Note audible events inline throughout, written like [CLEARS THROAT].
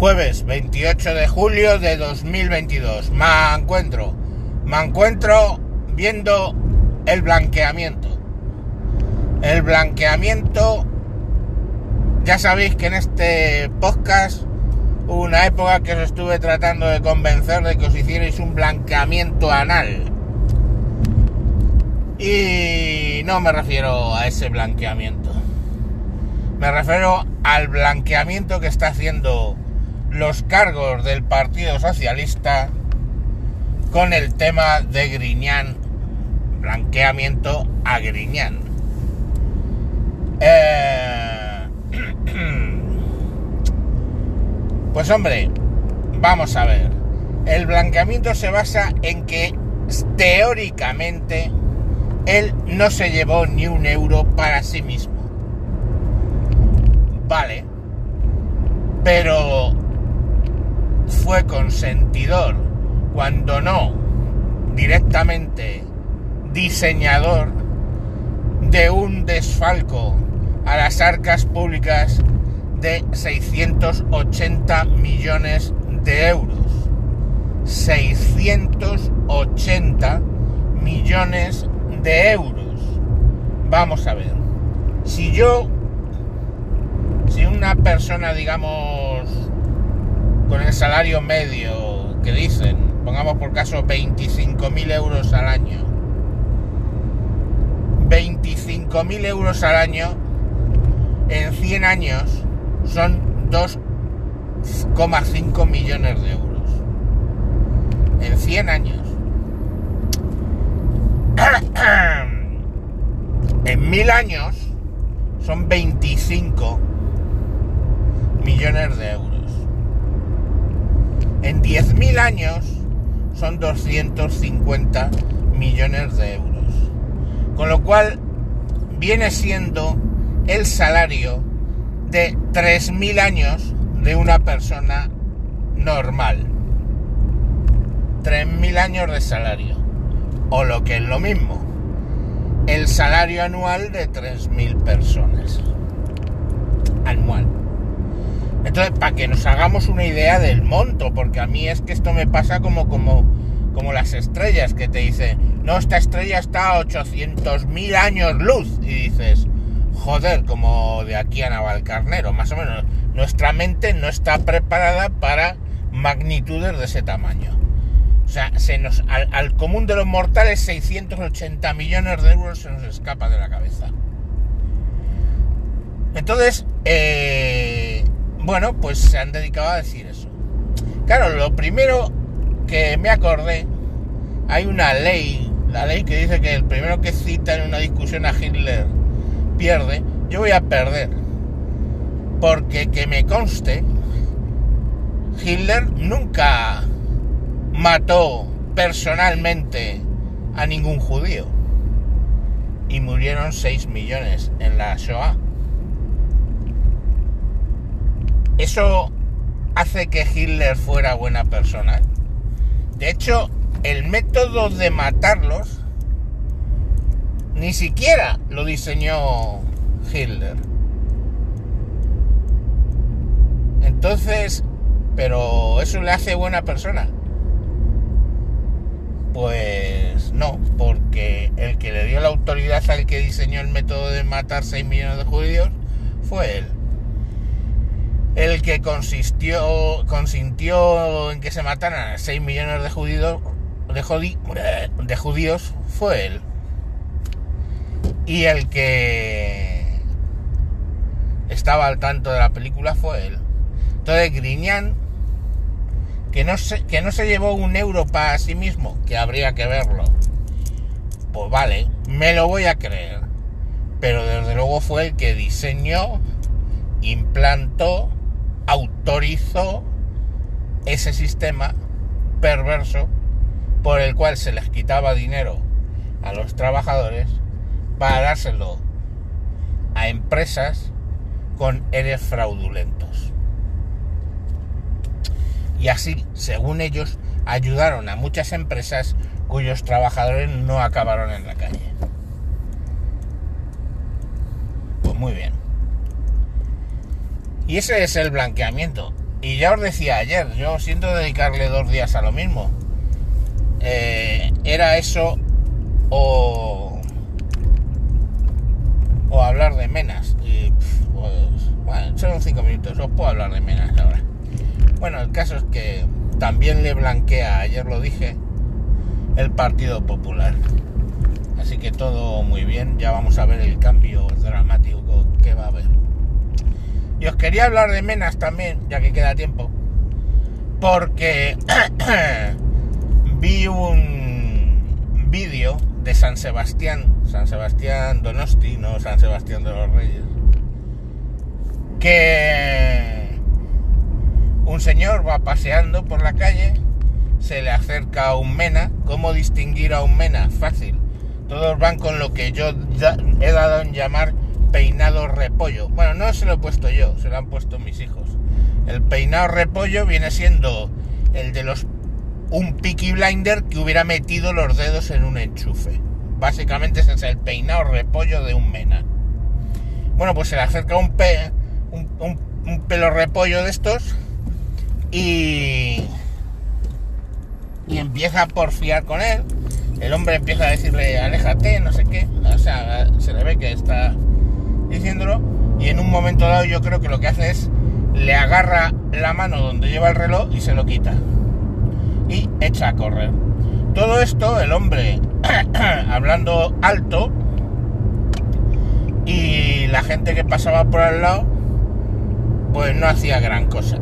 Jueves 28 de julio de 2022. Me encuentro. Me encuentro viendo el blanqueamiento. El blanqueamiento. Ya sabéis que en este podcast hubo una época que os estuve tratando de convencer de que os hicierais un blanqueamiento anal. Y no me refiero a ese blanqueamiento. Me refiero al blanqueamiento que está haciendo los cargos del Partido Socialista con el tema de Griñán, blanqueamiento a Griñán. Eh, [CLEARS THROAT] pues hombre, vamos a ver. El blanqueamiento se basa en que teóricamente él no se llevó ni un euro para sí mismo. Vale. Pero fue consentidor, cuando no directamente diseñador de un desfalco a las arcas públicas de 680 millones de euros. 680 millones de euros. Vamos a ver. Si yo, si una persona, digamos, el salario medio que dicen, pongamos por caso 25.000 euros al año, 25.000 euros al año, en 100 años son 2,5 millones de euros. En 100 años. [COUGHS] En mil años son 25 millones de euros. En 10.000 años son 250 millones de euros. Con lo cual viene siendo el salario de 3.000 años de una persona normal. 3.000 años de salario. O lo que es lo mismo, el salario anual de 3.000 personas. Anual. Entonces, para que nos hagamos una idea del monto, porque a mí es que esto me pasa como, como, como las estrellas que te dicen, no, esta estrella está a 800.000 años luz. Y dices, joder, como de aquí a Navalcarnero, más o menos. Nuestra mente no está preparada para magnitudes de ese tamaño. O sea, se nos, al, al común de los mortales 680 millones de euros se nos escapa de la cabeza. Entonces, eh, bueno, pues se han dedicado a decir eso. Claro, lo primero que me acordé, hay una ley, la ley que dice que el primero que cita en una discusión a Hitler pierde, yo voy a perder. Porque que me conste, Hitler nunca mató personalmente a ningún judío. Y murieron 6 millones en la Shoah. ¿Eso hace que Hitler fuera buena persona? De hecho, el método de matarlos ni siquiera lo diseñó Hitler. Entonces, pero eso le hace buena persona. Pues no, porque el que le dio la autoridad al que diseñó el método de matar 6 millones de judíos fue él. El que consistió, consintió en que se mataran a 6 millones de judíos, fue él. Y el que estaba al tanto de la película fue él. Entonces Griñán, que no se, que no se llevó un euro para sí mismo, que habría que verlo. Pues vale, me lo voy a creer. Pero desde luego fue el que diseñó, implantó, autorizó ese sistema perverso por el cual se les quitaba dinero a los trabajadores para dárselo a empresas con eres fraudulentos. Y así, según ellos, ayudaron a muchas empresas cuyos trabajadores no acabaron en la calle. Pues muy bien. Y ese es el blanqueamiento. Y ya os decía ayer, yo siento dedicarle dos días a lo mismo. Eh, era eso o, o hablar de menas. Pues, bueno, son cinco minutos, os puedo hablar de menas ahora. Bueno, el caso es que también le blanquea, ayer lo dije, el Partido Popular. Así que todo muy bien, ya vamos a ver el cambio dramático que va a haber. Y os quería hablar de Menas también, ya que queda tiempo, porque [CLEARS THROAT] vi un vídeo de San Sebastián, San Sebastián Donosti, no San Sebastián de los Reyes, que un señor va paseando por la calle, se le acerca a un mena, ¿cómo distinguir a un mena? Fácil, todos van con lo que yo he dado en llamar peinado repollo. Bueno, no se lo he puesto yo, se lo han puesto mis hijos. El peinado repollo viene siendo el de los un Peaky Blinder que hubiera metido los dedos en un enchufe. Básicamente ese es el peinado repollo de un mena. Bueno, pues se le acerca un, pe, un pelo repollo de estos y, y empieza a porfiar con él. El hombre empieza a decirle, aléjate, no sé qué. O sea, se le ve que está y en un momento dado yo creo que lo que hace es le agarra la mano donde lleva el reloj y se lo quita y echa a correr. Todo esto el hombre [CLEARS THROAT] hablando alto y la gente que pasaba por al lado pues no hacía gran cosa.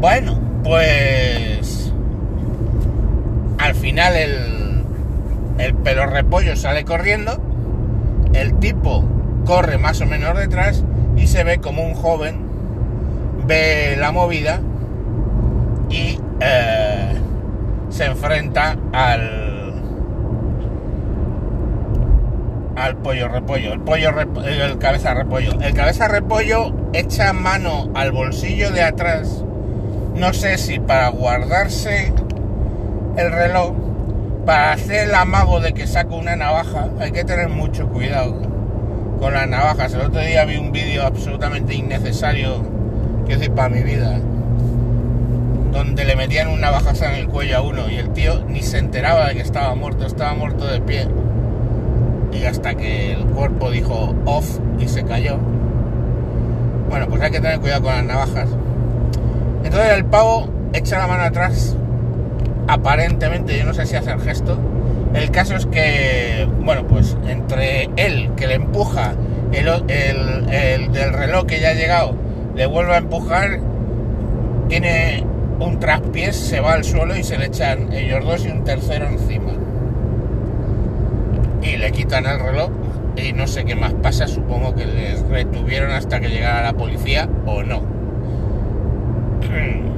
Bueno, pues al final el, el pelo repollo sale corriendo el tipo corre más o menos detrás y se ve como un joven ve la movida y eh, se enfrenta al al pollo repollo el pollo el cabeza repollo. El cabeza repollo echa mano al bolsillo de atrás. No sé si para guardarse el reloj para hacer el amago de que saco una navaja, hay que tener mucho cuidado con las navajas. El otro día vi un vídeo absolutamente innecesario, quiero decir, para mi vida, donde le metían una navajaza en el cuello a uno y el tío ni se enteraba de que estaba muerto, estaba muerto de pie. Y hasta que el cuerpo dijo off y se cayó. Bueno, pues hay que tener cuidado con las navajas. Entonces el pavo echa la mano atrás aparentemente, yo no sé si hace el gesto. El caso es que, bueno, pues entre él le empuja, el, el, del reloj que ya ha llegado, le vuelve a empujar, tiene un traspiés, se va al suelo y se le echan ellos dos y un tercero encima. Y le quitan el reloj y no sé qué más pasa, supongo que les retuvieron hasta que llegara la policía o no. [CLEARS THROAT]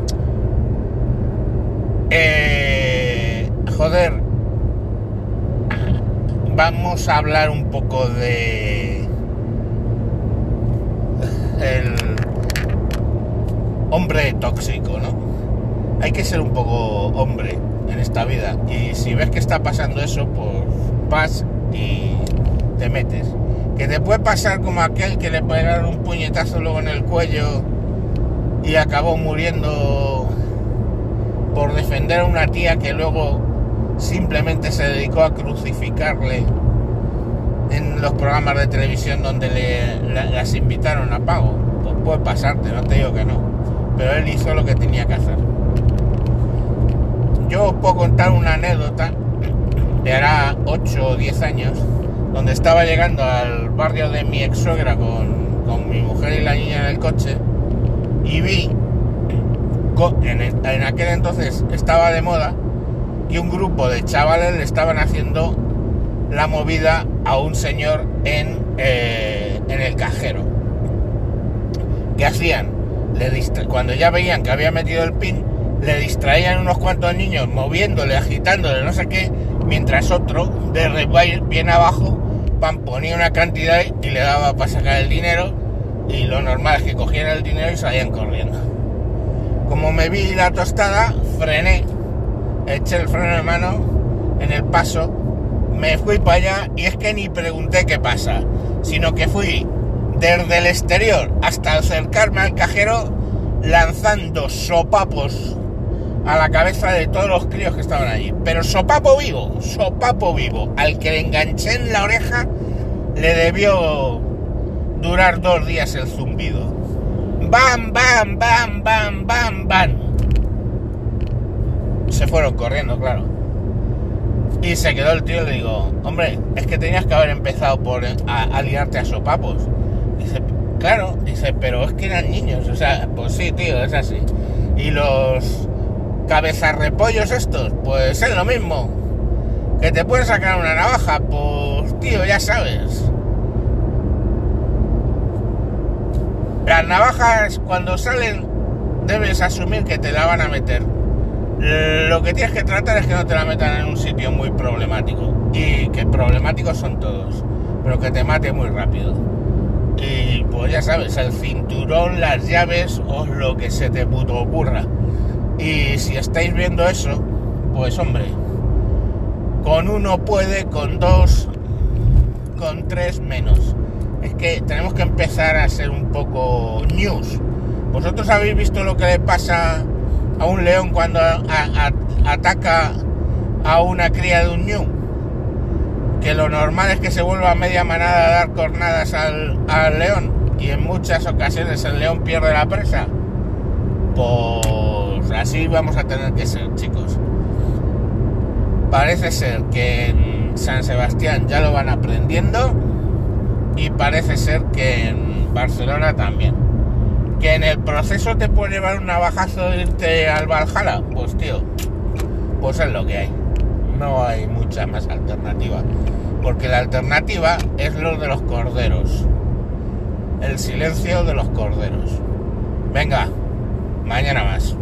Eh, joder, vamos a hablar un poco de el hombre tóxico, ¿no? Hay que ser un poco hombre en esta vida y si ves que está pasando eso, pues vas y te metes. Que te puede pasar como aquel que le pegaron un puñetazo luego en el cuello y acabó muriendo por defender a una tía que luego simplemente se dedicó a crucificarle en los programas de televisión donde le, las invitaron a pago. Pues puede pasarte, no te digo que no. Pero él hizo lo que tenía que hacer. Yo puedo contar una anécdota de hará 8 o 10 años, donde estaba llegando al barrio de mi ex suegra con, con mi mujer y la niña en el coche y vi en, aquel entonces estaba de moda y un grupo de chavales le estaban haciendo la movida a un señor en, eh, en el cajero. ¿Qué hacían? Le cuando ya veían que había metido el pin, le distraían unos cuantos niños moviéndole, agitándole, no sé qué, mientras otro de rewild bien abajo ponía una cantidad y le daba para sacar el dinero y lo normal es que cogieran el dinero y salían corriendo. Como me vi la tostada, frené, eché el freno de mano en el paso, me fui para allá y es que ni pregunté qué pasa, sino que fui desde el exterior hasta acercarme al cajero lanzando sopapos a la cabeza de todos los críos que estaban allí. Pero sopapo vivo, sopapo vivo. Al que le enganché en la oreja le debió durar dos días el zumbido. ¡Bam, bam, bam, bam, bam, bam! Se fueron corriendo, claro. Y se quedó el tío y le digo, hombre, es que tenías que haber empezado por a, a liarte a sopapos. Dice, claro, dice, pero es que eran niños, o sea, pues sí, tío, es así. Y los cabezarrepollos estos, pues es lo mismo. Que te pueden sacar una navaja, pues tío, ya sabes. Las navajas cuando salen debes asumir que te la van a meter. Lo que tienes que tratar es que no te la metan en un sitio muy problemático. Y que problemáticos son todos. Pero que te mate muy rápido. Y pues ya sabes, el cinturón, las llaves o lo que se te puto ocurra. Y si estáis viendo eso, pues hombre, con uno puede, con dos, con tres menos. Es que tenemos que empezar a ser un poco news. ¿Vosotros habéis visto lo que le pasa a un león cuando ataca a una cría de un ñu? Que lo normal es que se vuelva media manada a dar cornadas al, al león y en muchas ocasiones el león pierde la presa. Pues así vamos a tener que ser, chicos. Parece ser que en San Sebastián ya lo van aprendiendo y parece ser que en Barcelona también. Que en el proceso te puede llevar un navajazo de irte al Valhalla, pues tío, pues es lo que hay. No hay mucha más alternativa. Porque la alternativa es lo de los corderos. El silencio de los corderos. Venga, mañana más.